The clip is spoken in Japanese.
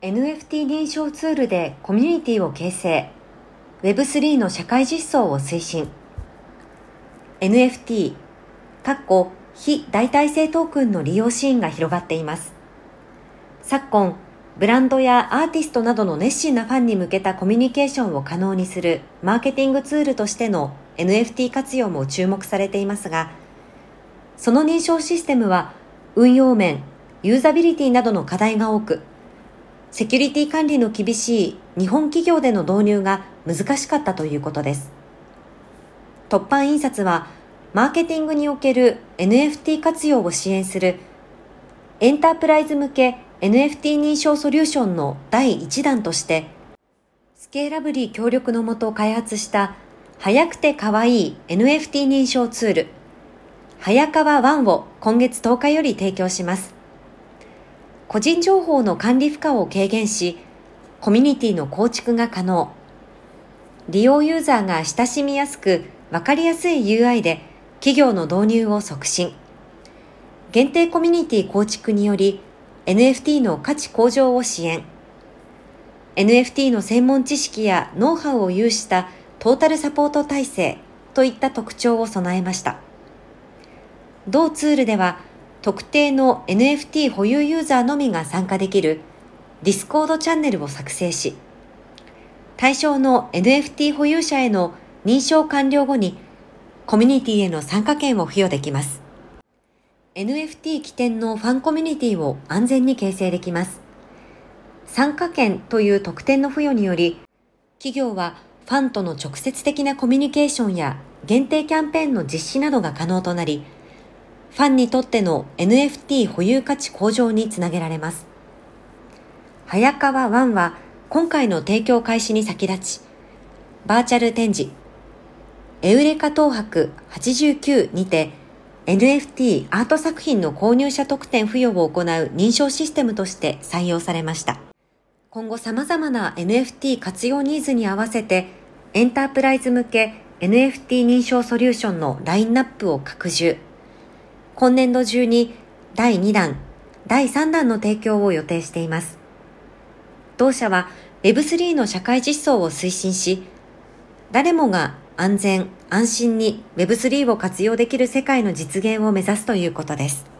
NFT 認証ツールでコミュニティを形成。Web3 の社会実装を推進。NFT かっこ非代替性トークンの利用シーンが広がっています。昨今ブランドやアーティストなどの熱心なファンに向けたコミュニケーションを可能にするマーケティングツールとしての NFT 活用も注目されていますが、その認証システムは運用面、ユーザビリティなどの課題が多く、セキュリティ管理の厳しい日本企業での導入が難しかったということです。突版印刷は、マーケティングにおける NFT 活用を支援するエンタープライズ向け NFT 認証ソリューションの第1弾として、スケーラブリー協力のもと開発した早くて可愛い NFT 認証ツール、早川1を今月10日より提供します。個人情報の管理負荷を軽減し、コミュニティの構築が可能。利用ユーザーが親しみやすくわかりやすい UI で企業の導入を促進。限定コミュニティ構築により NFT の価値向上を支援。NFT の専門知識やノウハウを有したトータルサポート体制といった特徴を備えました。同ツールでは特定の NFT 保有ユーザーのみが参加できる Discord チャンネルを作成し、対象の NFT 保有者への認証完了後にコミュニティへの参加権を付与できます。NFT 起点のファンコミュニティを安全に形成できます。参加権という特典の付与により、企業はファンとの直接的なコミュニケーションや限定キャンペーンの実施などが可能となり、ファンにとっての NFT 保有価値向上につなげられます。早川1は今回の提供開始に先立ち、バーチャル展示、エウレカ東博89にて NFT アート作品の購入者特典付与を行う認証システムとして採用されました。今後様々な NFT 活用ニーズに合わせてエンタープライズ向け NFT 認証ソリューションのラインナップを拡充。今年度中に第2弾、第3弾の提供を予定しています。同社は Web3 の社会実装を推進し、誰もが安全、安心に Web3 を活用できる世界の実現を目指すということです。